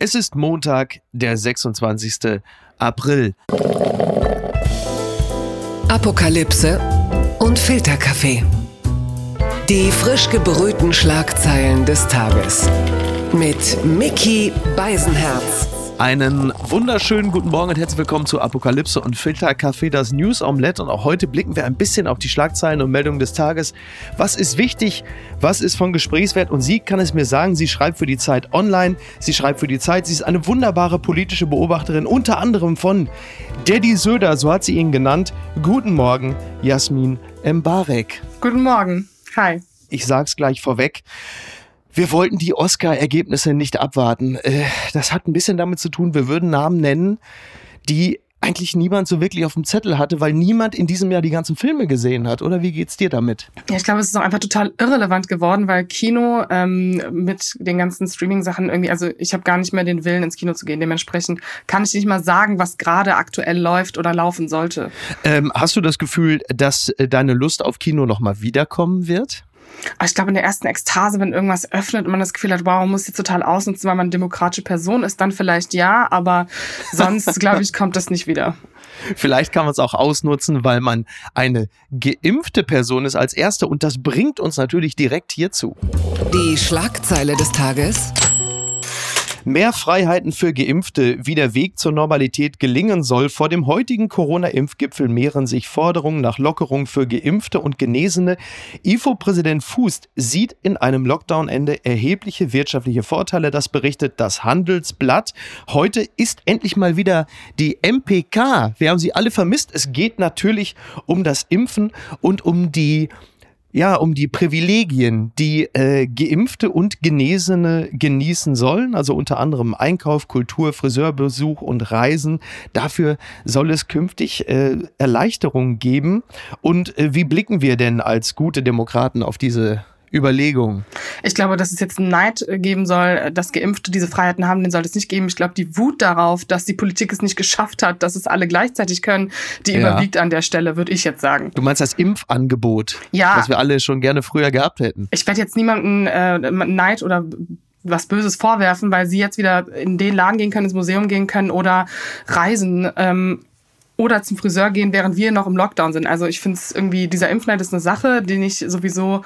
Es ist Montag, der 26. April. Apokalypse und Filterkaffee. Die frisch gebrühten Schlagzeilen des Tages. Mit Mickey Beisenherz. Einen wunderschönen guten Morgen und herzlich willkommen zu Apokalypse und Filterkaffee, das News Omelette. Und auch heute blicken wir ein bisschen auf die Schlagzeilen und Meldungen des Tages. Was ist wichtig? Was ist von Gesprächswert? Und sie kann es mir sagen. Sie schreibt für die Zeit online. Sie schreibt für die Zeit. Sie ist eine wunderbare politische Beobachterin, unter anderem von Daddy Söder, so hat sie ihn genannt. Guten Morgen, Jasmin Mbarek. Guten Morgen. Hi. Ich sag's gleich vorweg. Wir wollten die Oscar-Ergebnisse nicht abwarten. Äh, das hat ein bisschen damit zu tun, wir würden Namen nennen, die eigentlich niemand so wirklich auf dem Zettel hatte, weil niemand in diesem Jahr die ganzen Filme gesehen hat. Oder wie geht's dir damit? Ja, ich glaube, es ist auch einfach total irrelevant geworden, weil Kino ähm, mit den ganzen Streaming-Sachen irgendwie, also ich habe gar nicht mehr den Willen, ins Kino zu gehen. Dementsprechend kann ich nicht mal sagen, was gerade aktuell läuft oder laufen sollte. Ähm, hast du das Gefühl, dass äh, deine Lust auf Kino nochmal wiederkommen wird? Ich glaube, in der ersten Ekstase, wenn irgendwas öffnet und man das Gefühl hat, wow, man muss jetzt total ausnutzen, weil man eine demokratische Person ist, dann vielleicht ja, aber sonst, glaube ich, kommt das nicht wieder. Vielleicht kann man es auch ausnutzen, weil man eine geimpfte Person ist als erste und das bringt uns natürlich direkt hierzu. Die Schlagzeile des Tages. Mehr Freiheiten für Geimpfte, wie der Weg zur Normalität gelingen soll. Vor dem heutigen Corona-Impfgipfel mehren sich Forderungen nach Lockerung für Geimpfte und Genesene. IFO-Präsident Fuß sieht in einem Lockdown-Ende erhebliche wirtschaftliche Vorteile. Das berichtet das Handelsblatt. Heute ist endlich mal wieder die MPK. Wir haben sie alle vermisst. Es geht natürlich um das Impfen und um die ja, um die Privilegien, die äh, Geimpfte und Genesene genießen sollen, also unter anderem Einkauf, Kultur, Friseurbesuch und Reisen. Dafür soll es künftig äh, Erleichterungen geben. Und äh, wie blicken wir denn als gute Demokraten auf diese Überlegung. Ich glaube, dass es jetzt einen Neid geben soll, dass Geimpfte diese Freiheiten haben, den soll es nicht geben. Ich glaube, die Wut darauf, dass die Politik es nicht geschafft hat, dass es alle gleichzeitig können, die ja. überwiegt an der Stelle, würde ich jetzt sagen. Du meinst das Impfangebot, ja. das wir alle schon gerne früher gehabt hätten. Ich werde jetzt niemanden äh, Neid oder was Böses vorwerfen, weil sie jetzt wieder in den Laden gehen können, ins Museum gehen können oder reisen. Ähm, oder zum Friseur gehen, während wir noch im Lockdown sind. Also ich finde es irgendwie, dieser Impfneid ist eine Sache, den ich sowieso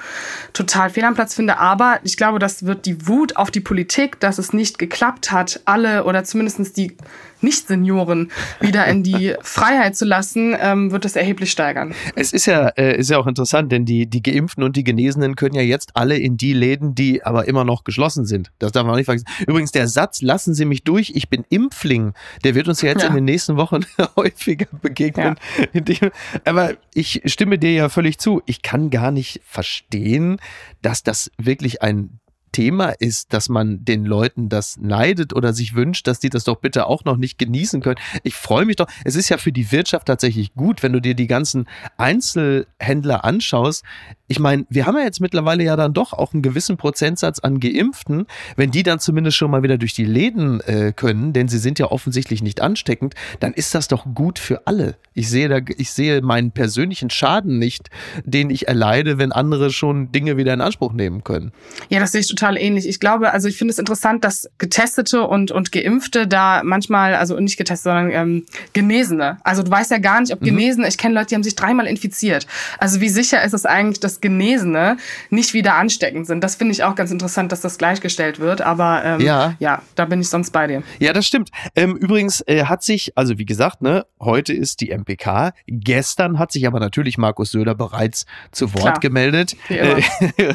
total fehl am Platz finde. Aber ich glaube, das wird die Wut auf die Politik, dass es nicht geklappt hat, alle oder zumindest die nicht-Senioren wieder in die Freiheit zu lassen, ähm, wird das erheblich steigern. Es ist ja, äh, ist ja auch interessant, denn die, die Geimpften und die Genesenen können ja jetzt alle in die Läden, die aber immer noch geschlossen sind. Das darf man auch nicht vergessen. Übrigens, der Satz, lassen Sie mich durch, ich bin Impfling, der wird uns ja jetzt ja. in den nächsten Wochen häufiger begegnen. Ja. aber ich stimme dir ja völlig zu. Ich kann gar nicht verstehen, dass das wirklich ein Thema ist, dass man den Leuten das neidet oder sich wünscht, dass die das doch bitte auch noch nicht genießen können. Ich freue mich doch. Es ist ja für die Wirtschaft tatsächlich gut, wenn du dir die ganzen Einzelhändler anschaust. Ich meine, wir haben ja jetzt mittlerweile ja dann doch auch einen gewissen Prozentsatz an Geimpften. Wenn die dann zumindest schon mal wieder durch die Läden äh, können, denn sie sind ja offensichtlich nicht ansteckend, dann ist das doch gut für alle. Ich sehe da, ich sehe meinen persönlichen Schaden nicht, den ich erleide, wenn andere schon Dinge wieder in Anspruch nehmen können. Ja, das sehe ich total ähnlich. Ich glaube, also ich finde es interessant, dass Getestete und, und Geimpfte da manchmal, also nicht getestet, sondern ähm, Genesene. Also du weißt ja gar nicht, ob mhm. Genesene, mhm. ich kenne Leute, die haben sich dreimal infiziert. Also wie sicher ist es eigentlich, dass Genesene nicht wieder ansteckend sind? Das finde ich auch ganz interessant, dass das gleichgestellt wird. Aber ähm, ja. ja, da bin ich sonst bei dir. Ja, das stimmt. Ähm, übrigens äh, hat sich, also wie gesagt, ne, heute ist die MPK. Gestern hat sich aber natürlich Markus Söder bereits zu Wort Klar. gemeldet. Äh,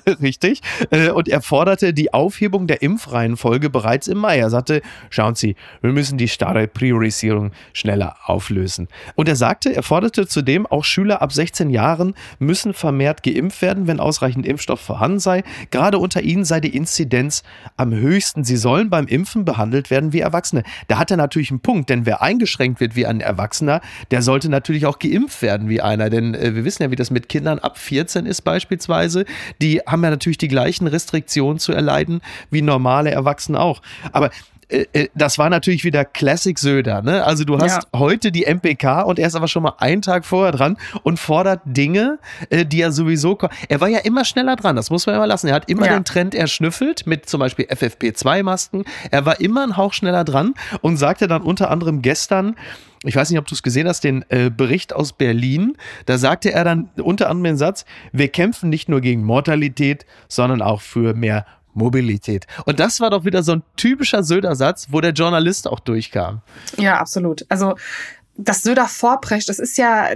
richtig. Äh, und er fordert forderte die Aufhebung der Impfreihenfolge bereits im Mai. Er sagte, schauen Sie, wir müssen die starre Priorisierung schneller auflösen. Und er sagte, er forderte zudem, auch Schüler ab 16 Jahren müssen vermehrt geimpft werden, wenn ausreichend Impfstoff vorhanden sei. Gerade unter ihnen sei die Inzidenz am höchsten. Sie sollen beim Impfen behandelt werden wie Erwachsene. Da hat er natürlich einen Punkt, denn wer eingeschränkt wird wie ein Erwachsener, der sollte natürlich auch geimpft werden wie einer. Denn äh, wir wissen ja, wie das mit Kindern ab 14 ist beispielsweise. Die haben ja natürlich die gleichen Restriktionen zu erleiden wie normale Erwachsene auch. Aber äh, äh, das war natürlich wieder Classic Söder. Ne? Also du hast ja. heute die MPK und er ist aber schon mal einen Tag vorher dran und fordert Dinge, äh, die er sowieso. Er war ja immer schneller dran, das muss man immer lassen. Er hat immer ja. den Trend erschnüffelt mit zum Beispiel FFP2-Masken. Er war immer ein Hauch schneller dran und sagte dann unter anderem gestern, ich weiß nicht, ob du es gesehen hast, den äh, Bericht aus Berlin. Da sagte er dann unter anderem den Satz, wir kämpfen nicht nur gegen Mortalität, sondern auch für mehr Mobilität. Und das war doch wieder so ein typischer Söder-Satz, wo der Journalist auch durchkam. Ja, absolut. Also das Söder vorprescht, das ist ja,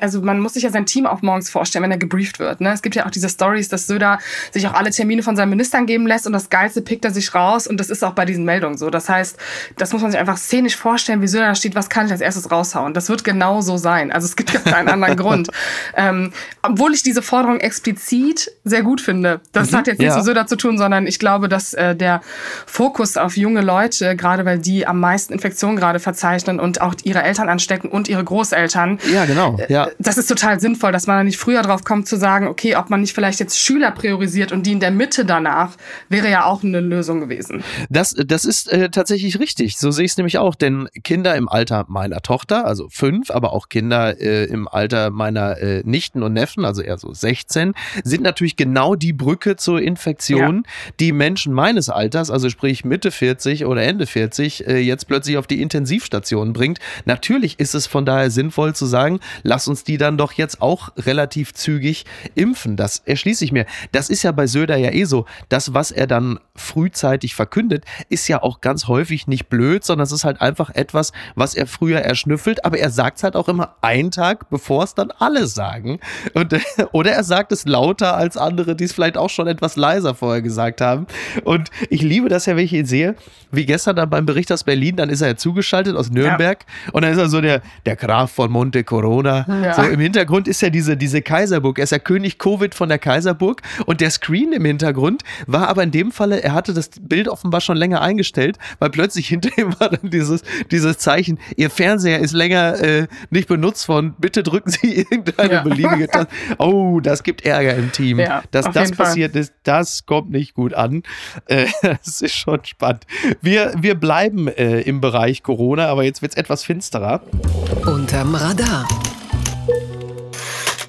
also man muss sich ja sein Team auch morgens vorstellen, wenn er gebrieft wird. Ne? Es gibt ja auch diese Stories, dass Söder sich auch alle Termine von seinen Ministern geben lässt und das Geilste pickt er sich raus und das ist auch bei diesen Meldungen so. Das heißt, das muss man sich einfach szenisch vorstellen, wie Söder da steht, was kann ich als erstes raushauen. Das wird genau so sein. Also es gibt ja keinen anderen Grund. Ähm, obwohl ich diese Forderung explizit sehr gut finde. Das mhm, hat jetzt nichts ja. mit Söder zu tun, sondern ich glaube, dass äh, der Fokus auf junge Leute, gerade weil die am meisten Infektionen gerade verzeichnen und auch ihre Eltern Eltern anstecken und ihre Großeltern. Ja, genau. Äh, ja. Das ist total sinnvoll, dass man da nicht früher drauf kommt zu sagen, okay, ob man nicht vielleicht jetzt Schüler priorisiert und die in der Mitte danach, wäre ja auch eine Lösung gewesen. Das, das ist äh, tatsächlich richtig. So sehe ich es nämlich auch. Denn Kinder im Alter meiner Tochter, also fünf, aber auch Kinder äh, im Alter meiner äh, Nichten und Neffen, also eher so 16, sind natürlich genau die Brücke zur Infektion, ja. die Menschen meines Alters, also sprich Mitte 40 oder Ende 40, äh, jetzt plötzlich auf die Intensivstation bringt. Natürlich natürlich ist es von daher sinnvoll zu sagen, lass uns die dann doch jetzt auch relativ zügig impfen. Das erschließe ich mir. Das ist ja bei Söder ja eh so. Das, was er dann frühzeitig verkündet, ist ja auch ganz häufig nicht blöd, sondern es ist halt einfach etwas, was er früher erschnüffelt, aber er sagt es halt auch immer einen Tag, bevor es dann alle sagen. Und, oder er sagt es lauter als andere, die es vielleicht auch schon etwas leiser vorher gesagt haben. Und ich liebe das ja, wenn ich ihn sehe, wie gestern dann beim Bericht aus Berlin, dann ist er ja zugeschaltet aus Nürnberg ja. und dann ist er so der, der Graf von Monte Corona. Ja. So im Hintergrund ist ja diese, diese Kaiserburg. Er ist ja König Covid von der Kaiserburg und der Screen im Hintergrund war aber in dem Falle, er hatte das Bild offenbar schon länger eingestellt, weil plötzlich hinter ihm war dann dieses, dieses Zeichen, Ihr Fernseher ist länger äh, nicht benutzt worden, bitte drücken Sie irgendeine ja. beliebige Taste. Oh, das gibt Ärger im Team. Ja, Dass das passiert Fall. ist, das kommt nicht gut an. Äh, das ist schon spannend. Wir, wir bleiben äh, im Bereich Corona, aber jetzt wird es etwas finsterer. Unterm Radar.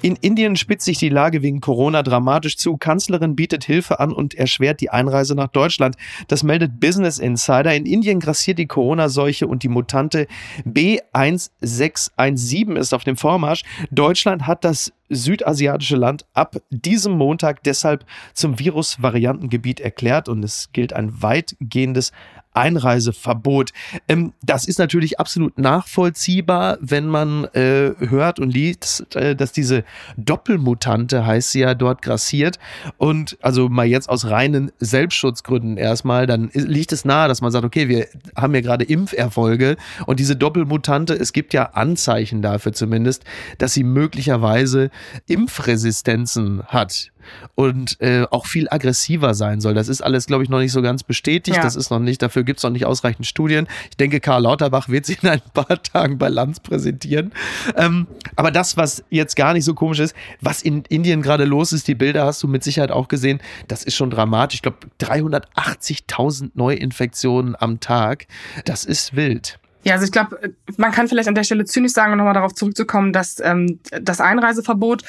In Indien spitzt sich die Lage wegen Corona dramatisch zu. Kanzlerin bietet Hilfe an und erschwert die Einreise nach Deutschland. Das meldet Business Insider. In Indien grassiert die Corona-Seuche und die Mutante B1617 ist auf dem Vormarsch. Deutschland hat das südasiatische Land ab diesem Montag deshalb zum Virusvariantengebiet erklärt und es gilt ein weitgehendes Einreiseverbot. Ähm, das ist natürlich absolut nachvollziehbar, wenn man äh, hört und liest, äh, dass diese Doppelmutante, heißt sie ja, dort grassiert. Und also mal jetzt aus reinen Selbstschutzgründen erstmal, dann liegt es nahe, dass man sagt, okay, wir haben ja gerade Impferfolge und diese Doppelmutante, es gibt ja Anzeichen dafür zumindest, dass sie möglicherweise Impfresistenzen hat und äh, auch viel aggressiver sein soll. Das ist alles, glaube ich, noch nicht so ganz bestätigt. Ja. Das ist noch nicht, dafür gibt es noch nicht ausreichend Studien. Ich denke, Karl Lauterbach wird sich in ein paar Tagen bei Lanz präsentieren. Ähm, aber das, was jetzt gar nicht so komisch ist, was in Indien gerade los ist, die Bilder hast du mit Sicherheit auch gesehen, das ist schon dramatisch. Ich glaube, 380.000 Neuinfektionen am Tag. Das ist wild. Ja, also ich glaube, man kann vielleicht an der Stelle zynisch sagen, um nochmal darauf zurückzukommen, dass ähm, das Einreiseverbot,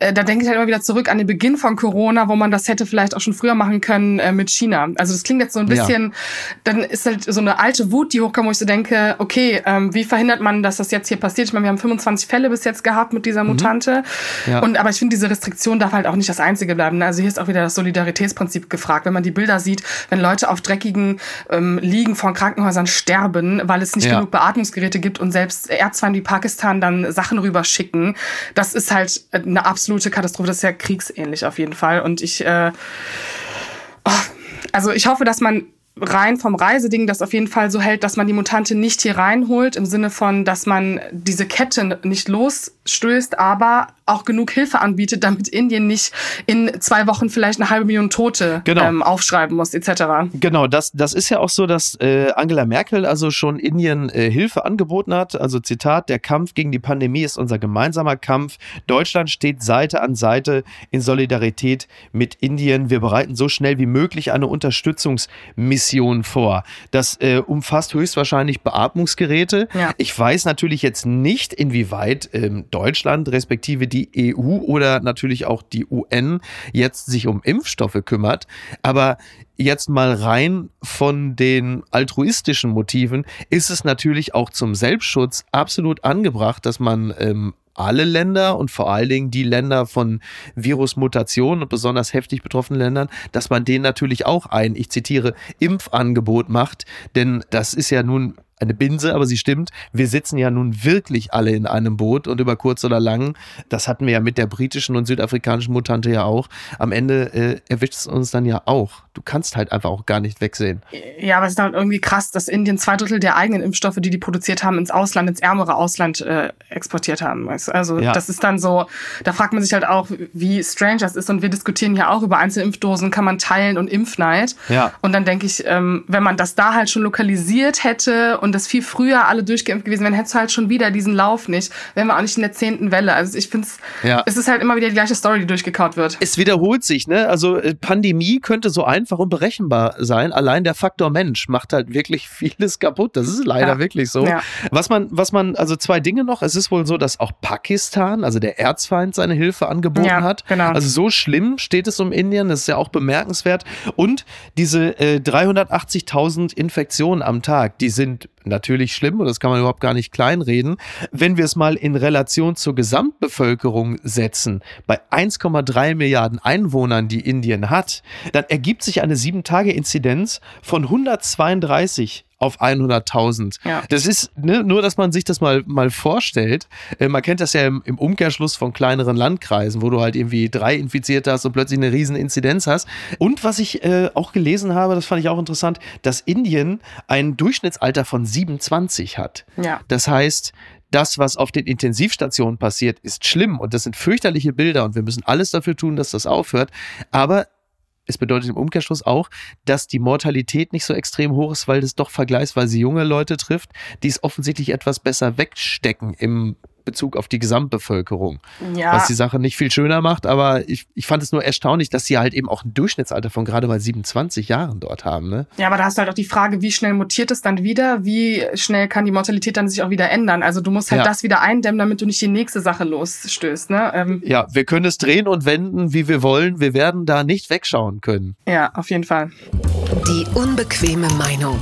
äh, da denke ich halt immer wieder zurück an den Beginn von Corona, wo man das hätte vielleicht auch schon früher machen können äh, mit China. Also das klingt jetzt so ein bisschen, ja. dann ist halt so eine alte Wut, die hochkommt, wo ich so denke, okay, ähm, wie verhindert man, dass das jetzt hier passiert? Ich meine, wir haben 25 Fälle bis jetzt gehabt mit dieser mhm. Mutante. Mhm. Ja. Und aber ich finde, diese Restriktion darf halt auch nicht das Einzige bleiben. Also hier ist auch wieder das Solidaritätsprinzip gefragt. Wenn man die Bilder sieht, wenn Leute auf dreckigen ähm, Liegen von Krankenhäusern sterben, weil es nicht ja genug Beatmungsgeräte gibt und selbst Erzfeind wie Pakistan dann Sachen rüberschicken. Das ist halt eine absolute Katastrophe. Das ist ja kriegsähnlich auf jeden Fall. Und ich, äh, oh, also ich hoffe, dass man rein vom Reiseding das auf jeden Fall so hält, dass man die Mutante nicht hier reinholt, im Sinne von, dass man diese Kette nicht losstößt, aber auch genug Hilfe anbietet, damit Indien nicht in zwei Wochen vielleicht eine halbe Million Tote Genau. ähm, aufschreiben muss, etc. Genau, das, das ist ja auch so, dass äh, Angela Merkel also schon Indien äh, Hilfe angeboten hat. Also Zitat, der Kampf gegen die Pandemie ist unser gemeinsamer Kampf. Deutschland steht Seite an Seite in Solidarität mit Indien. Wir bereiten so schnell wie möglich eine Unterstützungsmission vor. Das äh, umfasst höchstwahrscheinlich Beatmungsgeräte. Ja. Ich weiß natürlich jetzt nicht, inwieweit ähm, Deutschland respektive die EU oder natürlich auch die UN jetzt sich um Impfstoffe kümmert. Aber jetzt mal rein von den altruistischen Motiven ist es natürlich auch zum Selbstschutz absolut angebracht, dass man ähm, alle Länder und vor allen Dingen die Länder von Virusmutationen und besonders heftig betroffenen Ländern, dass man denen natürlich auch ein, ich zitiere, Impfangebot macht. Denn das ist ja nun eine Binse, aber sie stimmt. Wir sitzen ja nun wirklich alle in einem Boot und über kurz oder lang, das hatten wir ja mit der britischen und südafrikanischen Mutante ja auch, am Ende äh, erwischt es uns dann ja auch. Du kannst halt einfach auch gar nicht wegsehen. Ja, aber es ist halt irgendwie krass, dass Indien zwei Drittel der eigenen Impfstoffe, die die produziert haben, ins Ausland, ins ärmere Ausland äh, exportiert haben. Also Ja. das ist dann so, da fragt man sich halt auch, wie strange das ist. Und wir diskutieren ja auch über einzelne Impfdosen, kann man teilen und Impfneid. Ja. Und dann denke ich, ähm, wenn man das da halt schon lokalisiert hätte und das viel früher alle durchgeimpft gewesen wären, hättest du halt schon wieder diesen Lauf nicht. Wären wir auch nicht in der zehnten Welle. Also ich finde es, Ja. es ist halt immer wieder die gleiche Story, die durchgekaut wird. Es wiederholt sich, ne? Also äh, Pandemie könnte so einfach und berechenbar sein. Allein der Faktor Mensch macht halt wirklich vieles kaputt. Das ist leider Ja. wirklich so. Ja. Was man, was man, also zwei Dinge noch. Es ist wohl so, dass auch Pakistan, also der Erzfeind, seine Hilfe angeboten Ja, hat. genau. Also so schlimm steht es um Indien. Das ist ja auch bemerkenswert. Und diese äh, 380.000 Infektionen am Tag, die sind natürlich schlimm und das kann man überhaupt gar nicht kleinreden. Wenn wir es mal in Relation zur Gesamtbevölkerung setzen, bei 1,3 Milliarden Einwohnern, die Indien hat, dann ergibt sich eine 7-Tage-Inzidenz von 132 auf 100.000. Ja. Das ist ne, nur, dass man sich das mal, mal vorstellt. Äh, man kennt das ja im, im Umkehrschluss von kleineren Landkreisen, wo du halt irgendwie drei Infizierte hast und plötzlich eine riesen Inzidenz hast. Und was ich äh, auch gelesen habe, das fand ich auch interessant, dass Indien ein Durchschnittsalter von 27 hat. Ja. Das heißt, das, was auf den Intensivstationen passiert, ist schlimm und das sind fürchterliche Bilder und wir müssen alles dafür tun, dass das aufhört. Aber es bedeutet im Umkehrschluss auch, dass die Mortalität nicht so extrem hoch ist, weil es doch vergleichsweise junge Leute trifft, die es offensichtlich etwas besser wegstecken im Bezug auf die Gesamtbevölkerung. Ja. Was die Sache nicht viel schöner macht, aber ich, ich fand es nur erstaunlich, dass sie halt eben auch ein Durchschnittsalter von gerade mal 27 Jahren dort haben. Ne? Ja, aber da hast du halt auch die Frage, wie schnell mutiert es dann wieder? Wie schnell kann die Mortalität dann sich auch wieder ändern? Also du musst halt Ja. das wieder eindämmen, damit du nicht die nächste Sache losstößt. Ne? Ähm, Ja, wir können es drehen und wenden, wie wir wollen. Wir werden da nicht wegschauen können. ja, auf jeden Fall. Die unbequeme Meinung.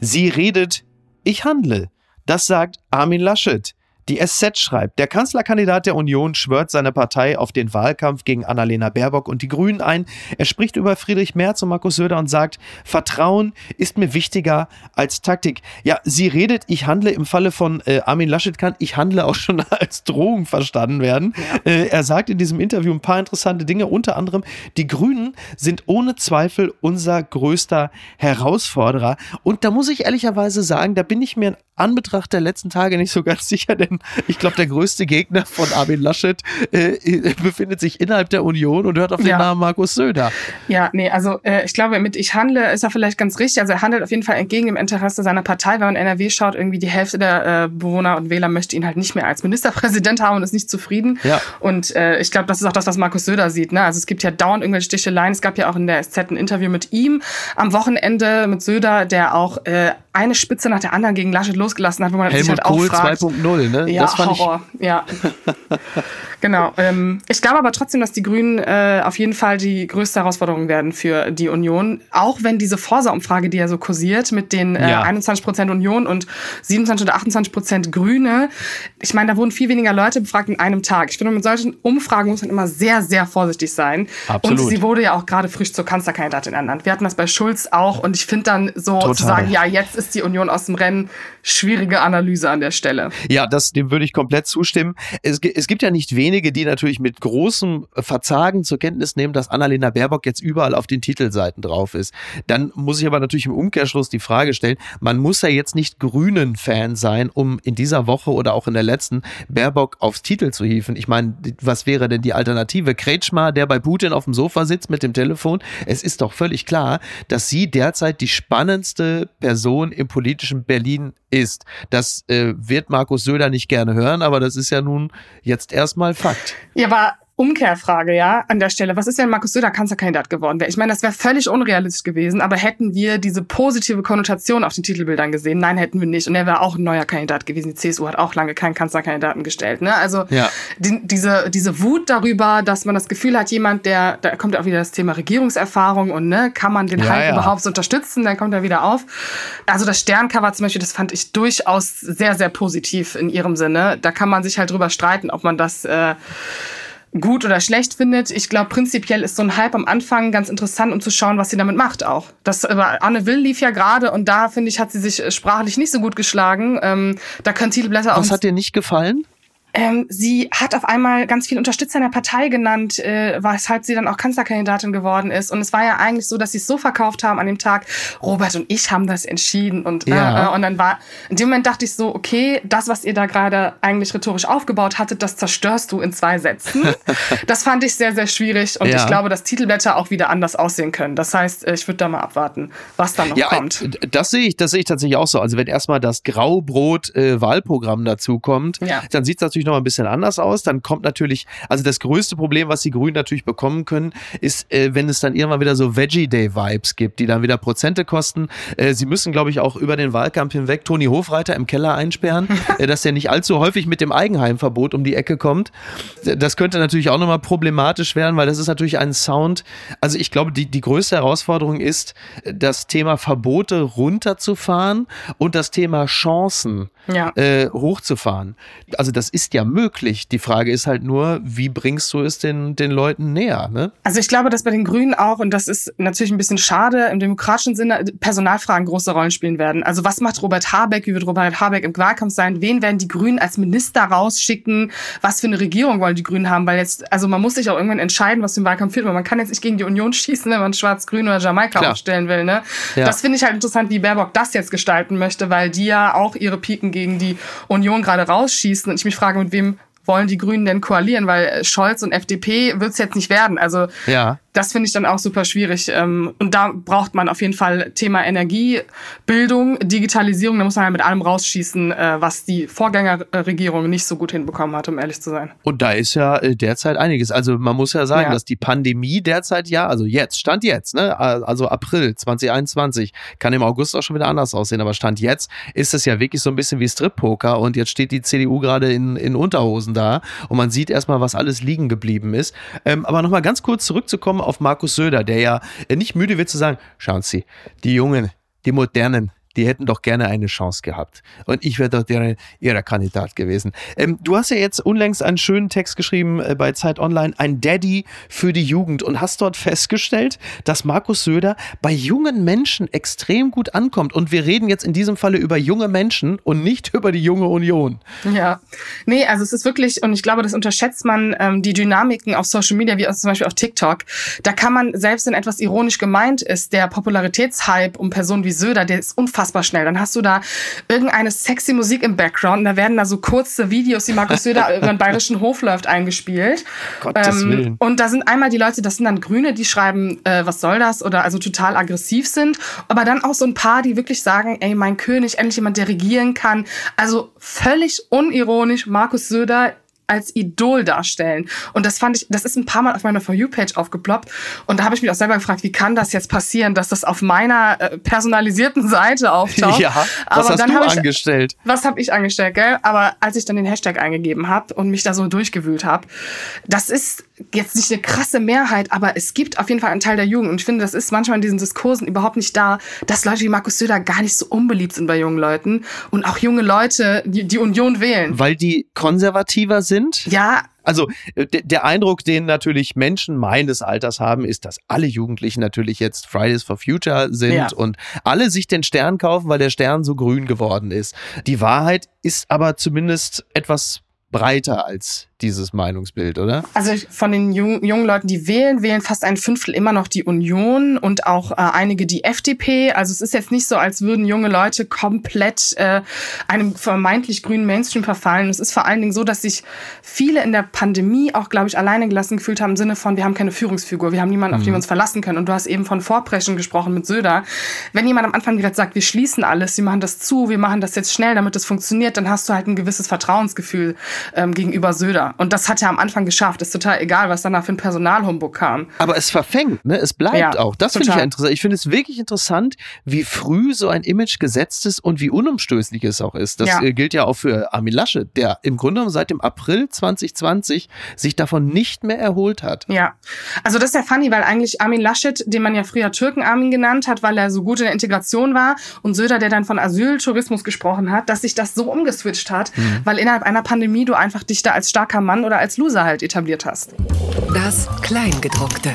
Sie redet, ich handle. Das sagt Armin Laschet. Die SZ schreibt, der Kanzlerkandidat der Union schwört seine Partei auf den Wahlkampf gegen Annalena Baerbock und die Grünen ein. Er spricht über Friedrich Merz und Markus Söder und sagt, Vertrauen ist mir wichtiger als Taktik. Ja, sie redet, ich handle im Falle von äh, Armin Laschet kann ich handle auch schon als Drohung verstanden werden. Äh, er sagt in diesem Interview ein paar interessante Dinge, unter anderem, die Grünen sind ohne Zweifel unser größter Herausforderer. Und da muss ich ehrlicherweise sagen, da bin ich mir in Anbetracht der letzten Tage nicht so ganz sicher, denn ich glaube, der größte Gegner von Armin Laschet äh, befindet sich innerhalb der Union und hört auf den Ja. Namen Markus Söder. Ja, nee, also äh, ich glaube, mit ich handle ist er vielleicht ganz richtig. Also er handelt auf jeden Fall entgegen dem Interesse seiner Partei. Wenn man NRW schaut, irgendwie die Hälfte der äh, Bewohner und Wähler möchte ihn halt nicht mehr als Ministerpräsident haben und ist nicht zufrieden. Ja. Und äh, ich glaube, das ist auch das, was Markus Söder sieht. Ne? Also es gibt ja dauernd irgendwelche Sticheleien. Es gab ja auch in der SZ ein Interview mit ihm am Wochenende mit Söder, der auch äh, eine Spitze nach der anderen gegen Laschet losgelassen hat, wo man sich Helmut halt auch Kohl fragt. 2.0, ne? Ja, das fand ich Horror. Ja. genau. Ähm, ich glaube aber trotzdem, dass die Grünen äh, auf jeden Fall die größte Herausforderung werden für die Union. Auch wenn diese Forsa-Umfrage, die ja so kursiert mit den äh, Ja. 21 Prozent Union und 27 oder 28 Prozent Grüne, ich meine, da wurden viel weniger Leute befragt in einem Tag. Ich finde, mit solchen Umfragen muss man immer sehr, sehr vorsichtig sein. Absolut. Und sie wurde ja auch gerade frisch zur Kanzlerkandidatin ernannt. Wir hatten das bei Schulz auch und ich finde dann so Total. zu sagen, ja, jetzt ist die Union aus dem Rennen. Schwierige Analyse an der Stelle. Ja, das, dem würde ich komplett zustimmen. Es, es gibt ja nicht wenige, die natürlich mit großem Verzagen zur Kenntnis nehmen, dass Annalena Baerbock jetzt überall auf den Titelseiten drauf ist. Dann muss ich aber natürlich im Umkehrschluss die Frage stellen, man muss ja jetzt nicht Grünen-Fan sein, um in dieser Woche oder auch in der letzten Baerbock aufs Titel zu hieven. Ich meine, was wäre denn die Alternative? Kretschmer, der bei Putin auf dem Sofa sitzt mit dem Telefon. Es ist doch völlig klar, dass sie derzeit die spannendste Person im politischen Berlin ist. Das äh, wird Markus Söder nicht gerne hören, aber das ist ja nun jetzt erstmal Fakt. Ja, aber Umkehrfrage, ja, an der Stelle. Was ist, wenn Markus Söder Kanzlerkandidat geworden wäre? Ich meine, das wäre völlig unrealistisch gewesen, aber hätten wir diese positive Konnotation auf den Titelbildern gesehen? Nein, hätten wir nicht. Und er wäre auch ein neuer Kandidat gewesen. Die CSU hat auch lange keinen Kanzlerkandidaten gestellt. Ne? Also ja. die, diese, diese Wut darüber, dass man das Gefühl hat, jemand, der, da kommt auch wieder das Thema Regierungserfahrung und ne, kann man den ja, Hype ja. überhaupt so unterstützen? Dann kommt er wieder auf. Also das Sterncover zum Beispiel, das fand ich durchaus sehr, sehr positiv in ihrem Sinne. Da kann man sich halt drüber streiten, ob man das äh, gut oder schlecht findet. Ich glaube, prinzipiell ist so ein Hype am Anfang ganz interessant, um zu schauen, was sie damit macht auch. Das aber Anne Will lief ja gerade und da finde ich, hat sie sich sprachlich nicht so gut geschlagen. Ähm, da können Titelblätter auch. Was hat dir nicht gefallen? Ähm, sie hat auf einmal ganz viele Unterstützer in der Partei genannt, äh, weshalb sie dann auch Kanzlerkandidatin geworden ist. Und es war ja eigentlich so, dass sie es so verkauft haben an dem Tag, Robert und ich haben das entschieden. Und, ja. äh, und dann war, in dem Moment dachte ich so, okay, das, was ihr da gerade eigentlich rhetorisch aufgebaut hattet, das zerstörst du in zwei Sätzen. das fand ich sehr, sehr schwierig. Und ja. ich glaube, dass Titelblätter auch wieder anders aussehen können. Das heißt, äh, ich würde da mal abwarten, was da noch ja, kommt. Äh, das sehe ich, das sehe ich tatsächlich auch so. Also wenn erstmal das Graubrot-Wahlprogramm äh, dazu kommt, dann sieht es natürlich natürlich noch ein bisschen anders aus. Dann kommt natürlich, also das größte Problem, was die Grünen natürlich bekommen können, ist, äh, wenn es dann irgendwann wieder so Veggie Day Vibes gibt, die dann wieder Prozente kosten. Äh, sie müssen, glaube ich, auch über den Wahlkampf hinweg Toni Hofreiter im Keller einsperren, äh, dass er nicht allzu häufig mit dem Eigenheimverbot um die Ecke kommt. Das könnte natürlich auch nochmal problematisch werden, weil das ist natürlich ein Sound. Also ich glaube, die, die größte Herausforderung ist, das Thema Verbote runterzufahren und das Thema Chancen ja. äh, hochzufahren. Also das ist ja möglich. Die Frage ist halt nur, wie bringst du es den, den Leuten näher? Ne? Also ich glaube, dass bei den Grünen auch, und das ist natürlich ein bisschen schade, im demokratischen Sinne Personalfragen große Rollen spielen werden. Also was macht Robert Habeck? Wie wird Robert Habeck im Wahlkampf sein? Wen werden die Grünen als Minister rausschicken? Was für eine Regierung wollen die Grünen haben? Weil jetzt, also man muss sich auch irgendwann entscheiden, was den Wahlkampf führt. Weil man kann jetzt nicht gegen die Union schießen, wenn man Schwarz-Grün oder Jamaika Klar. aufstellen will. Ne? Ja. Das finde ich halt interessant, wie Baerbock das jetzt gestalten möchte, weil die ja auch ihre Piken gegen die Union gerade rausschießen. Und ich mich frage, mit wem wollen die Grünen denn koalieren? Weil Scholz und FDP wird es jetzt nicht werden. Also ja das finde ich dann auch super schwierig. Ähm, und da braucht man auf jeden Fall Thema Energiebildung, Digitalisierung. Da muss man halt mit allem rausschießen, äh, was die Vorgängerregierung nicht so gut hinbekommen hat, um ehrlich zu sein. Und da ist ja äh, derzeit einiges. Also man muss ja sagen, ja. dass die Pandemie derzeit ja, also jetzt, Stand jetzt, ne, also April 2021, kann im August auch schon wieder anders aussehen, aber Stand jetzt ist es ja wirklich so ein bisschen wie Strip-Poker und jetzt steht die CDU gerade in, in Unterhosen da und man sieht erstmal, was alles liegen geblieben ist. Ähm, aber nochmal ganz kurz zurückzukommen auf Markus Söder, der ja nicht müde wird zu sagen, schauen Sie, die Jungen, die Modernen, die hätten doch gerne eine Chance gehabt. Und ich wäre doch gerne ihrer Kandidat gewesen. Ähm, du hast ja jetzt unlängst einen schönen Text geschrieben äh, bei Zeit Online, ein Daddy für die Jugend und hast dort festgestellt, dass Markus Söder bei jungen Menschen extrem gut ankommt. Und wir reden jetzt in diesem Falle über junge Menschen und nicht über die junge Union. Ja, nee, also es ist wirklich, und ich glaube, das unterschätzt man, ähm, die Dynamiken auf Social Media, wie zum Beispiel auf TikTok. Da kann man, selbst wenn etwas ironisch gemeint ist, der Popularitätshype um Personen wie Söder, der ist unfassbar unfassbar schnell. Dann hast du da irgendeine sexy Musik im Background und da werden da so kurze Videos, die Markus Söder über den bayerischen Hof läuft, eingespielt. Gottes ähm, Willen. Und da sind einmal die Leute, das sind dann Grüne, die schreiben, äh, was soll das? Oder also total aggressiv sind. Aber dann auch so ein paar, die wirklich sagen, ey, mein König, endlich jemand, der regieren kann. Also völlig unironisch, Markus Söder als Idol darstellen. Und das fand ich, das ist ein paar Mal auf meiner For You-Page aufgeploppt. Und da habe ich mich auch selber gefragt, wie kann das jetzt passieren, dass das auf meiner äh, personalisierten Seite auftaucht. Ja, was Aber hast du ich, angestellt? Was habe ich angestellt, gell? Aber als ich dann den Hashtag eingegeben habe und mich da so durchgewühlt habe, das ist jetzt nicht eine krasse Mehrheit, aber es gibt auf jeden Fall einen Teil der Jugend. Und ich finde, das ist manchmal in diesen Diskursen überhaupt nicht da, dass Leute wie Markus Söder gar nicht so unbeliebt sind bei jungen Leuten und auch junge Leute, die die Union wählen. Weil die konservativer sind sind? Ja, Also äh, der Eindruck, den natürlich Menschen meines Alters haben, ist, dass alle Jugendlichen natürlich jetzt Fridays for Future sind Ja. und alle sich den Stern kaufen, weil der Stern so grün geworden ist. Die Wahrheit ist aber zumindest etwas breiter als dieses Meinungsbild, oder? Also von den jungen, jungen Leuten, die wählen, wählen fast ein Fünftel immer noch die Union und auch äh, einige die FDP. Also es ist jetzt nicht so, als würden junge Leute komplett äh, einem vermeintlich grünen Mainstream verfallen. Es ist vor allen Dingen so, dass sich viele in der Pandemie auch, glaube ich, alleine gelassen gefühlt haben im Sinne von, wir haben keine Führungsfigur, wir haben niemanden, auf den wir uns verlassen können. Und du hast eben von Vorpreschen gesprochen mit Söder. Wenn jemand am Anfang direkt sagt, wir schließen alles, wir machen das zu, wir machen das jetzt schnell, damit es funktioniert, dann hast du halt ein gewisses Vertrauensgefühl ähm, gegenüber Söder. Und das hat er am Anfang geschafft. Ist total egal, was danach für ein Personalhumbug kam. Aber es verfängt, ne? Es bleibt Ja, auch. Das finde ich ja interessant. Ich finde es wirklich interessant, wie früh so ein Image gesetzt ist und wie unumstößlich es auch ist. Das Ja. äh, gilt ja auch für Armin Laschet, der im Grunde genommen seit dem April 2020 sich davon nicht mehr erholt hat. Ja, also das ist ja funny, weil eigentlich Armin Laschet, den man ja früher Türken-Armin genannt hat, weil er so gut in der Integration war und Söder, der dann von Asyltourismus gesprochen hat, dass sich das so umgeswitcht hat, weil innerhalb einer Pandemie du einfach dich da als starker Mann oder als Loser halt etabliert hast. Das Kleingedruckte.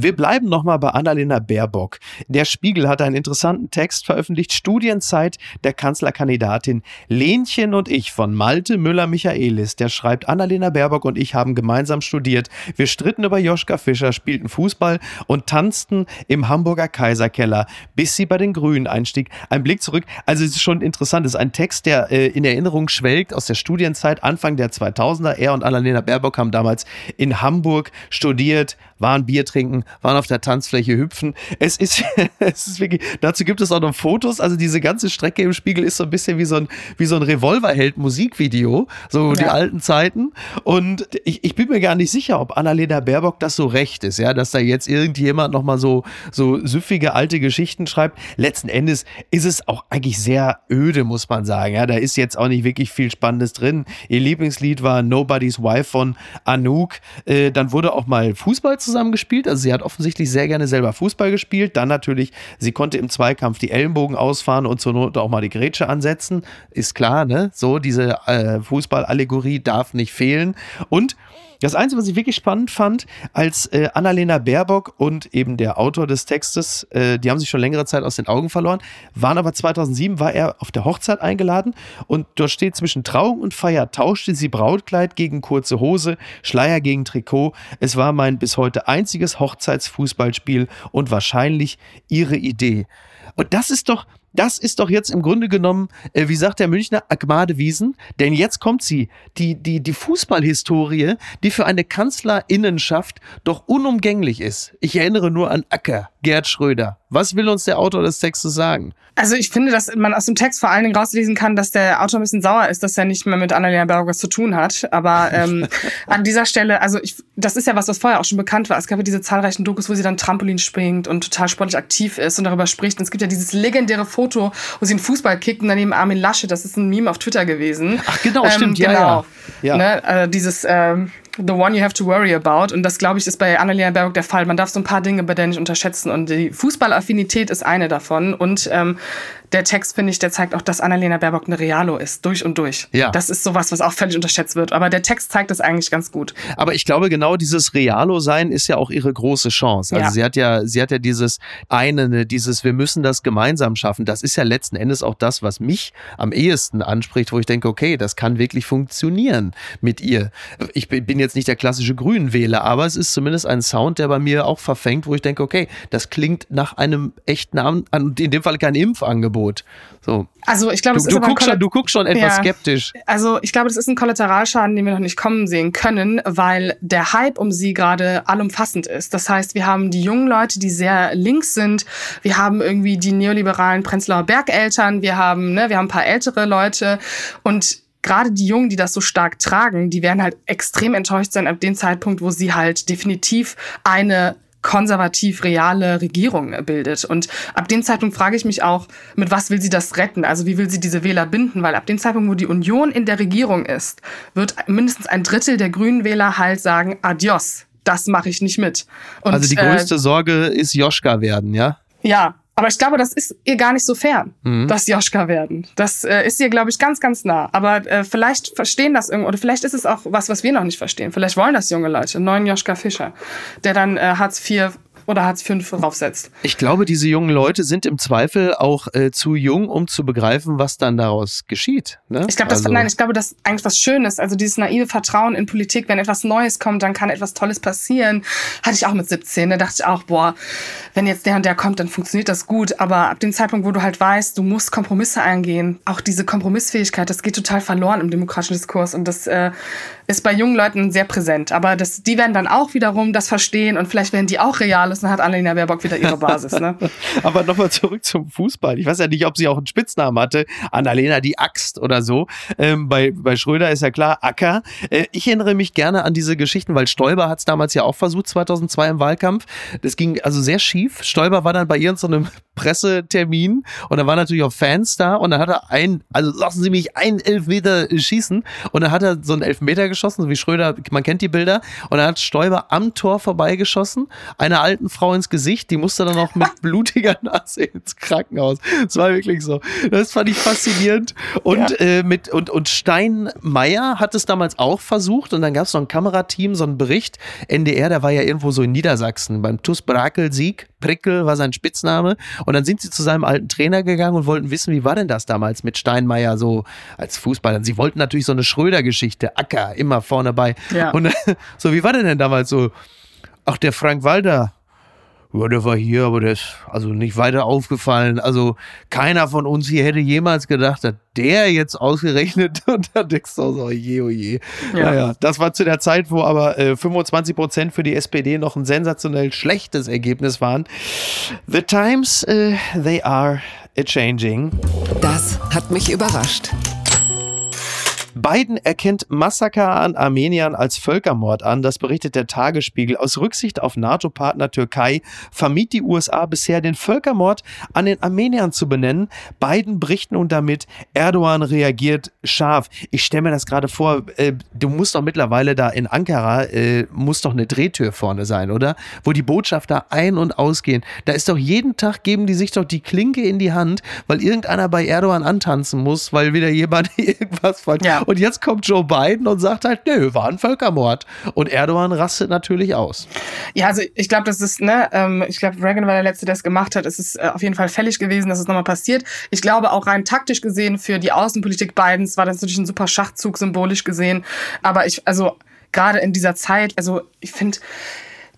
Wir bleiben nochmal bei Annalena Baerbock. Der Spiegel hat einen interessanten Text veröffentlicht. Studienzeit der Kanzlerkandidatin Lenchen und ich von Malte Müller-Michaelis. Der schreibt, Annalena Baerbock und ich haben gemeinsam studiert. Wir stritten über Joschka Fischer, spielten Fußball und tanzten im Hamburger Kaiserkeller, bis sie bei den Grünen einstieg. Ein Blick zurück. Also es ist schon interessant. Es ist ein Text, der äh, in Erinnerung schwelgt aus der Studienzeit Anfang der 2000er. Er und Annalena Baerbock haben damals in Hamburg studiert, waren Bier trinken, waren auf der Tanzfläche hüpfen. Es ist, es ist wirklich, dazu gibt es auch noch Fotos. Also diese ganze Strecke im Spiegel ist so ein bisschen wie so ein, wie so ein Revolverheld-Musikvideo, so die Ja. alten Zeiten. Und ich, ich bin mir gar nicht sicher, ob Annalena Baerbock das so recht ist, ja, dass da jetzt irgendjemand nochmal so, so süffige alte Geschichten schreibt. Letzten Endes ist es auch eigentlich sehr öde, muss man sagen. Ja, da ist jetzt auch nicht wirklich viel Spannendes drin. Ihr Lieblingslied war Nobody's Wife von Anouk. Äh, dann wurde auch mal Fußball zusammengespielt. Also sie hat offensichtlich sehr gerne selber Fußball gespielt. Dann natürlich, sie konnte im Zweikampf die Ellenbogen ausfahren und zur Not auch mal die Grätsche ansetzen. Ist klar, ne? So, diese äh, Fußballallegorie darf nicht fehlen. Und das Einzige, was ich wirklich spannend fand, als äh, Annalena Baerbock und eben der Autor des Textes, äh, die haben sich schon längere Zeit aus den Augen verloren, waren aber 2007, war er auf der Hochzeit eingeladen und dort steht zwischen Trauung und Feier tauschte sie Brautkleid gegen kurze Hose, Schleier gegen Trikot. Es war mein bis heute einziges Hochzeitsfußballspiel und wahrscheinlich ihre Idee. Und das ist doch, das ist doch jetzt im Grunde genommen, äh, wie sagt der Münchner, Agmade Wiesen, denn jetzt kommt sie, die, die, die Fußballhistorie, die für eine Kanzlerinnenschaft doch unumgänglich ist. Ich erinnere nur an Acker, Gerd Schröder. Was will uns der Autor des Textes sagen? Also ich finde, dass man aus dem Text vor allen Dingen rauslesen kann, dass der Autor ein bisschen sauer ist, dass er nicht mehr mit Annalena was zu tun hat. Aber ähm, an dieser Stelle, also ich, das ist ja was, was vorher auch schon bekannt war. Es gab ja diese zahlreichen Dokus, wo sie dann Trampolin springt und total sportlich aktiv ist und darüber spricht. Und es gibt ja dieses legendäre Foto, wo sie einen Fußball kickt und daneben Armin Laschet. Das ist ein Meme auf Twitter gewesen. Ach, genau, stimmt, ja, genau. ja. Ja. Ne, äh, dieses ähm, The one you have to worry about. Und das, glaube ich, ist bei Annalena Baerbock der Fall. Man darf so ein paar Dinge bei der nicht unterschätzen. Und die Fußballaffinität ist eine davon. Und ähm, der Text, finde ich, der zeigt auch, dass Annalena Baerbock eine Realo ist. Durch und durch. Ja. Das ist sowas, was auch völlig unterschätzt wird. Aber der Text zeigt das eigentlich ganz gut. Aber ich glaube, genau dieses Realo-Sein ist ja auch ihre große Chance. Also Ja. sie hat ja, sie hat ja dieses eine, ne, dieses, wir müssen das gemeinsam schaffen. Das ist ja letzten Endes auch das, was mich am ehesten anspricht, wo ich denke, okay, das kann wirklich funktionieren mit ihr. Ich bin jetzt nicht der klassische Grünenwähler, aber es ist zumindest ein Sound, der bei mir auch verfängt, wo ich denke, okay, das klingt nach einem echten, an- in dem Fall kein Impfangebot. So. Also ich glaube, Du, du, guckst schon, du guckst schon etwas Ja. skeptisch. Also ich glaube, das ist ein Kollateralschaden, den wir noch nicht kommen sehen können, weil der Hype um sie gerade allumfassend ist. Das heißt, wir haben die jungen Leute, die sehr links sind. Wir haben irgendwie die neoliberalen Prenzlauer Bergeltern. Wir haben, ne, wir haben ein paar ältere Leute und Gerade die Jungen, die das so stark tragen, die werden halt extrem enttäuscht sein ab dem Zeitpunkt, wo sie halt definitiv eine konservativ-reale Regierung bildet. Und ab dem Zeitpunkt frage ich mich auch, mit was will sie das retten? Also wie will sie diese Wähler binden? Weil ab dem Zeitpunkt, wo die Union in der Regierung ist, wird mindestens ein Drittel der grünen Wähler halt sagen, adios, das mache ich nicht mit. Und, also die äh, größte Sorge ist Joschka werden, ja? ja, Aber ich glaube, das ist ihr gar nicht so fern, Mhm. dass Joschka werden. Das äh, ist ihr, glaube ich, ganz, ganz nah. Aber äh, vielleicht verstehen das irgendwie, oder vielleicht ist es auch was, was wir noch nicht verstehen. Vielleicht wollen das junge Leute, neuen Joschka Fischer, der dann äh, Hartz IV oder Hartz V draufsetzt. Ich glaube, diese jungen Leute sind im Zweifel auch äh, zu jung, um zu begreifen, was dann daraus geschieht. Ne? Ich glaube, Also- nein, ich glaube, das ist eigentlich was Schönes. Also dieses naive Vertrauen in Politik, wenn etwas Neues kommt, dann kann etwas Tolles passieren. Hatte ich auch mit 17. Da dachte ich auch, boah, wenn jetzt der und der kommt, dann funktioniert das gut. Aber ab dem Zeitpunkt, wo du halt weißt, du musst Kompromisse eingehen, auch diese Kompromissfähigkeit, das geht total verloren im demokratischen Diskurs. Und das äh, ist bei jungen Leuten sehr präsent. Aber das, die werden dann auch wiederum das verstehen und vielleicht werden die auch real ist. Dann hat Annalena Baerbock wieder ihre Basis. Ne? Aber nochmal zurück zum Fußball. Ich weiß ja nicht, ob sie auch einen Spitznamen hatte. Annalena die Axt oder so. Ähm, bei, bei Schröder ist ja klar Acker. Äh, ich erinnere mich gerne an diese Geschichten, weil Stoiber hat es damals ja auch versucht, 2002 im Wahlkampf. Das ging also sehr schief. Stoiber war dann bei irgendeinem Pressetermin und da waren natürlich auch Fans da und dann hat er ein, also lassen Sie mich einen Elfmeter schießen und dann hat er so einen Elfmeter geschossen, so wie Schröder, man kennt die Bilder und dann hat Stoiber am Tor vorbeigeschossen, einer alten Frau ins Gesicht, die musste dann auch mit blutiger Nase ins Krankenhaus. Das war wirklich so. Das fand ich faszinierend und Ja. äh, mit und und Steinmeier hat es damals auch versucht und dann gab es noch ein Kamerateam, so einen Bericht. NDR, der war ja irgendwo so in Niedersachsen beim TuS Brakel Sieg. Prickel war sein Spitzname und dann sind sie zu seinem alten Trainer gegangen und wollten wissen, wie war denn das damals mit Steinmeier so als Fußballer. Sie wollten natürlich so eine Schröder-Geschichte, Acker immer vorne bei. Ja. Und so, wie war der denn damals so? Ach, der Frank Walter, ja, der war hier, aber der ist also nicht weiter aufgefallen. Also keiner von uns hier hätte jemals gedacht, dass der jetzt ausgerechnet und da denkst du auch so, oje, oje. Ja. Naja, das war zu der Zeit, wo aber äh, 25 Prozent für die SPD noch ein sensationell schlechtes Ergebnis waren. The times, äh, they are a changing. Das hat mich überrascht. Biden erkennt Massaker an Armeniern als Völkermord an, das berichtet der Tagesspiegel. Aus Rücksicht auf NATO-Partner Türkei vermied die USA bisher den Völkermord an den Armeniern zu benennen. Biden bricht nun damit, Erdogan reagiert scharf. Ich stelle mir das gerade vor, äh, du musst doch mittlerweile da in Ankara, äh, muss doch eine Drehtür vorne sein, oder? Wo die Botschafter ein- und ausgehen. Da ist doch jeden Tag, geben die sich doch die Klinke in die Hand, weil irgendeiner bei Erdogan antanzen muss, weil wieder jemand irgendwas falsch Ja. Und jetzt kommt Joe Biden und sagt halt, nö, war ein Völkermord. Und Erdogan rastet natürlich aus. Ja, also ich glaube, das ist, ne, ähm, ich glaube, Reagan war der Letzte, der es gemacht hat. Es ist äh, auf jeden Fall fällig gewesen, dass es nochmal passiert. Ich glaube auch rein taktisch gesehen für die Außenpolitik Bidens war das natürlich ein super Schachzug symbolisch gesehen. Aber ich, also gerade in dieser Zeit, also ich finde,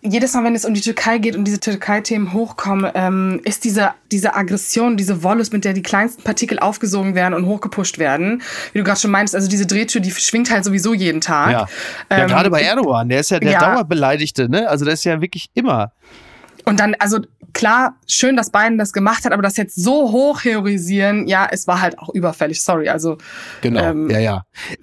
jedes Mal, wenn es um die Türkei geht und diese Türkei-Themen hochkommen, ähm, ist diese, diese Aggression, diese Wollust, mit der die kleinsten Partikel aufgesogen werden und hochgepusht werden, wie du gerade schon meinst, also diese Drehtür, die schwingt halt sowieso jeden Tag. Ja, ja Ähm, gerade bei Erdogan, der ist ja der ja. Dauerbeleidigte, ne? Also der ist ja wirklich immer. Und dann, also klar, schön, dass Biden das gemacht hat, aber das jetzt so hoch theorisieren, ja, es war halt auch überfällig. Sorry, also Genau, Ähm, ja, ja.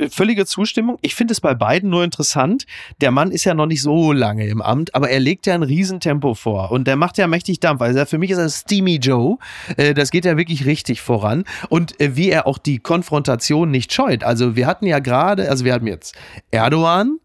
Völlige Zustimmung. Ich finde es bei beiden nur interessant. Der Mann ist ja noch nicht so lange im Amt, aber er legt ja ein Riesentempo vor und der macht ja mächtig Dampf. Also für mich ist er Steamy Joe. Äh, Das geht ja wirklich richtig voran. Und äh, wie er auch die Konfrontation nicht scheut. Also wir hatten ja gerade, also wir hatten jetzt Erdogan,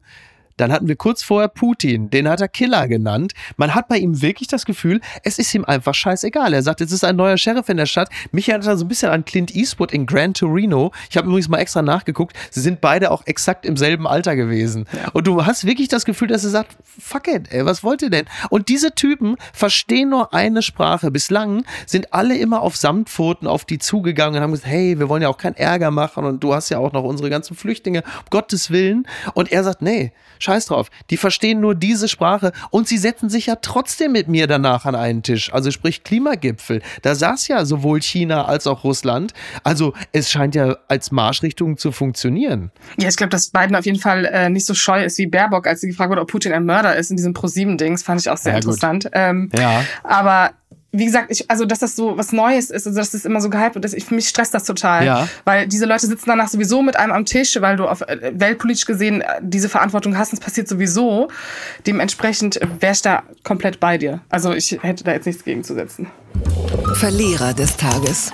dann hatten wir kurz vorher Putin, den hat er Killer genannt. Man hat bei ihm wirklich das Gefühl, es ist ihm einfach scheißegal. Er sagt, es ist ein neuer Sheriff in der Stadt. Mich erinnert er so ein bisschen an Clint Eastwood in Gran Torino. Ich habe übrigens mal extra nachgeguckt. Sie sind beide auch exakt im selben Alter gewesen. Und du hast wirklich das Gefühl, dass er sagt, fuck it, ey, was wollt ihr denn? Und diese Typen verstehen nur eine Sprache. Bislang sind alle immer auf Samtpfoten auf die zugegangen und haben gesagt, hey, wir wollen ja auch keinen Ärger machen und du hast ja auch noch unsere ganzen Flüchtlinge, um Gottes Willen. Und er sagt, nee, scheiß drauf. Die verstehen nur diese Sprache und sie setzen sich ja trotzdem mit mir danach an einen Tisch. Also sprich Klimagipfel. Da saß ja sowohl China als auch Russland. Also es scheint ja als Marschrichtung zu funktionieren. ja, ich glaube, dass Biden auf jeden Fall äh, nicht so scheu ist wie Baerbock, als sie gefragt wurde, ob Putin ein Mörder ist in diesem Pro-7-Dings, fand ich auch sehr Ja, interessant. Ähm, Ja. Aber wie gesagt, ich, also dass das so was Neues ist, also dass das immer so gehypt wird, ich, mich stresst das total. Ja. Weil diese Leute sitzen danach sowieso mit einem am Tisch, weil du auf äh, weltpolitisch gesehen äh, diese Verantwortung hast, und es passiert sowieso. Dementsprechend wäre ich da komplett bei dir. Also ich hätte da jetzt nichts gegenzusetzen. Verlierer des Tages.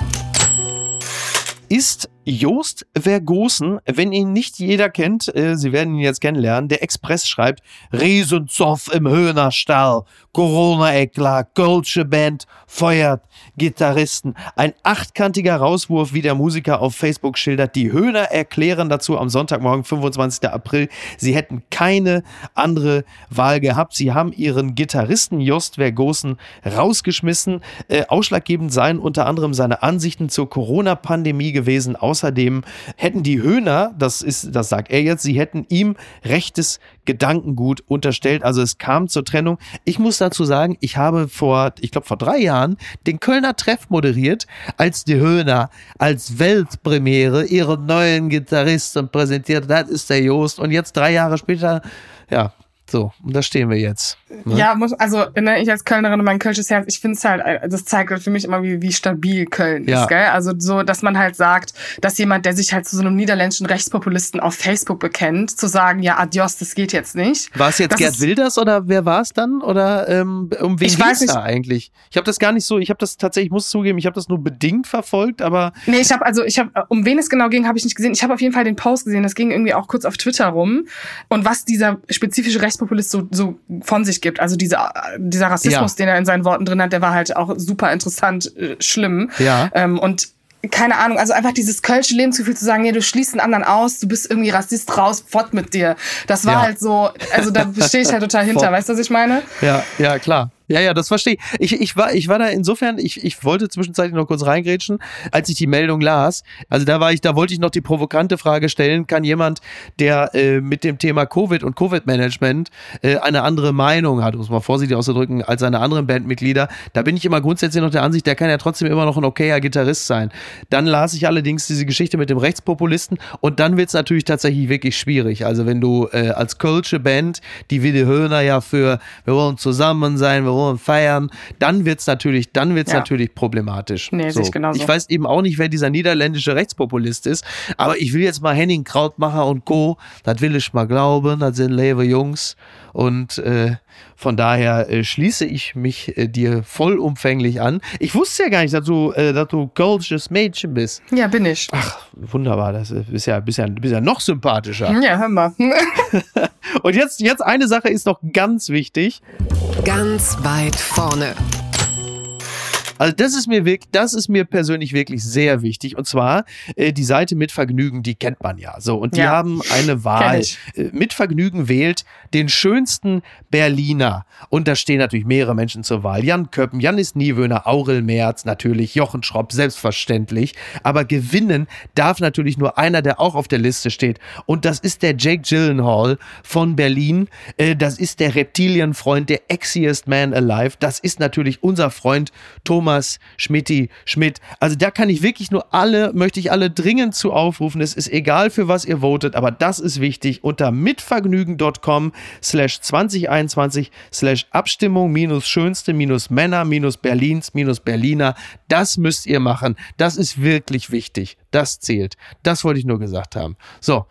Ist Joost Vergosen, wenn ihn nicht jeder kennt, äh, Sie werden ihn jetzt kennenlernen, der Express schreibt, Riesenzoff im Höhnerstall, Corona-Eklat, Kölsche Band, feuert Gitarristen. Ein achtkantiger Rauswurf, wie der Musiker auf Facebook schildert. Die Höhner erklären dazu am Sonntagmorgen, 25. April, sie hätten keine andere Wahl gehabt. Sie haben ihren Gitarristen Jost Vergosen rausgeschmissen. Äh, ausschlaggebend seien unter anderem seine Ansichten zur Corona-Pandemie gewesen. Außerdem hätten die Höhner, das ist, das sagt er jetzt, sie hätten ihm rechtes Gedankengut unterstellt. Also es kam zur Trennung. Ich muss dazu sagen, ich habe vor, ich glaube vor drei Jahren den Kölner Treff moderiert, als die Höhner als Weltpremiere ihren neuen Gitarristen präsentiert. Das ist der Joost. Und jetzt drei Jahre später, ja, so, und da stehen wir jetzt. Ne? Ja, muss, also ne, ich als Kölnerin und mein Kölsches Herz, ich finde es halt, äh, das zeigt halt für mich immer, wie, wie stabil Köln ja. ist, gell? Also so, dass man halt sagt, dass jemand, der sich halt zu so einem niederländischen Rechtspopulisten auf Facebook bekennt, zu sagen, ja, adios, das geht jetzt nicht. War es jetzt das Gerd Wilders oder wer war es dann? Oder ähm, um wen ging es da eigentlich? Ich habe das gar nicht so, ich habe das tatsächlich, ich muss zugeben, ich habe das nur bedingt verfolgt, aber. Nee, ich habe, also ich habe, um wen es genau ging, habe ich nicht gesehen. Ich habe auf jeden Fall den Post gesehen, das ging irgendwie auch kurz auf Twitter rum. Und was dieser spezifische Rechts Rechtspopulist so, so von sich gibt. Also dieser, dieser Rassismus, ja. den er in seinen Worten drin hat, der war halt auch super interessant, äh, schlimm. Ja. Ähm, und keine Ahnung, also einfach dieses kölsche Lebensgefühl zu sagen, nee, du schließt den anderen aus, du bist irgendwie Rassist raus, fort mit dir. Das war ja. halt so, also da stehe ich halt total hinter, weißt du, was ich meine? Ja, ja, klar. Ja, ja, das verstehe ich. ich. Ich war, ich war da insofern, ich, ich wollte zwischenzeitlich noch kurz reingrätschen, als ich die Meldung las. Also da war ich, da wollte ich noch die provokante Frage stellen, kann jemand, der äh, mit dem Thema Covid und Covid-Management äh, eine andere Meinung hat, muss man vorsichtig auszudrücken, als seine anderen Bandmitglieder, da bin ich immer grundsätzlich noch der Ansicht, der kann ja trotzdem immer noch ein okayer Gitarrist sein. Dann las ich allerdings diese Geschichte mit dem Rechtspopulisten und dann wird es natürlich tatsächlich wirklich schwierig. Also wenn du äh, als Kölsche Band, die Wilde Höhner ja für wir wollen zusammen sein, wir und feiern, dann wird es natürlich, dann wird's ja. natürlich problematisch. Nee, so. ich, genauso. ich weiß eben auch nicht, wer dieser niederländische Rechtspopulist ist, aber ich will jetzt mal Henning Krautmacher und Co., das will ich mal glauben, das sind lebe Jungs und äh, von daher äh, schließe ich mich äh, dir vollumfänglich an. Ich wusste ja gar nicht, dass du, äh, dass du kölsches Mädchen bist. Ja, bin ich. Ach, wunderbar. Das ist ja, bist ja, bist ja noch sympathischer. Ja, hör mal. Und jetzt, jetzt eine Sache ist noch ganz wichtig. Ganz weit vorne. Also das ist mir wirklich, das ist mir persönlich wirklich sehr wichtig. Und zwar äh, die Seite mit Vergnügen, die kennt man ja. So und die ja. haben eine Wahl. Äh, mit Vergnügen wählt den schönsten Berliner. Und da stehen natürlich mehrere Menschen zur Wahl. Jan Köppen, Janis Niewöhner, Aurel Merz, natürlich Jochen Schropp, selbstverständlich. Aber gewinnen darf natürlich nur einer, der auch auf der Liste steht. Und das ist der Jake Gyllenhaal von Berlin. Äh, das ist der Reptilienfreund, der Exiest Man Alive. Das ist natürlich unser Freund Thomas Thomas, Schmidti, Schmidt. Also da kann ich wirklich nur alle, möchte ich alle dringend zu aufrufen. Es ist egal, für was ihr votet, aber das ist wichtig. Unter mitvergnügen.com slash 2021 slash Abstimmung minus schönste minus Männer minus Berlins minus Berliner. Das müsst ihr machen. Das ist wirklich wichtig. Das zählt. Das wollte ich nur gesagt haben. So.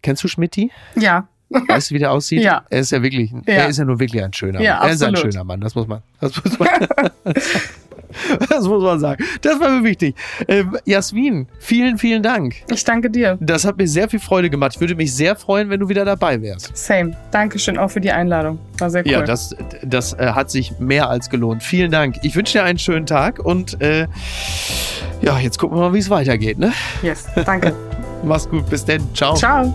Kennst du Schmidti? Ja. Weißt du, wie der aussieht? Ja. Er ist ja wirklich, ja. er ist ja nur wirklich ein schöner ja, Mann. Er absolut. ist ein schöner Mann, das muss man. Das muss man. Das muss man sagen. Das war mir wichtig. Ähm, Jasmin, vielen, vielen Dank. Ich danke dir. Das hat mir sehr viel Freude gemacht. Ich würde mich sehr freuen, wenn du wieder dabei wärst. Same. Dankeschön auch für die Einladung. War sehr cool. Ja, das, das äh, hat sich mehr als gelohnt. Vielen Dank. Ich wünsche dir einen schönen Tag und äh, ja, jetzt gucken wir mal, wie es weitergeht. Ne? Yes, danke. Mach's gut. Bis denn. Ciao. Ciao.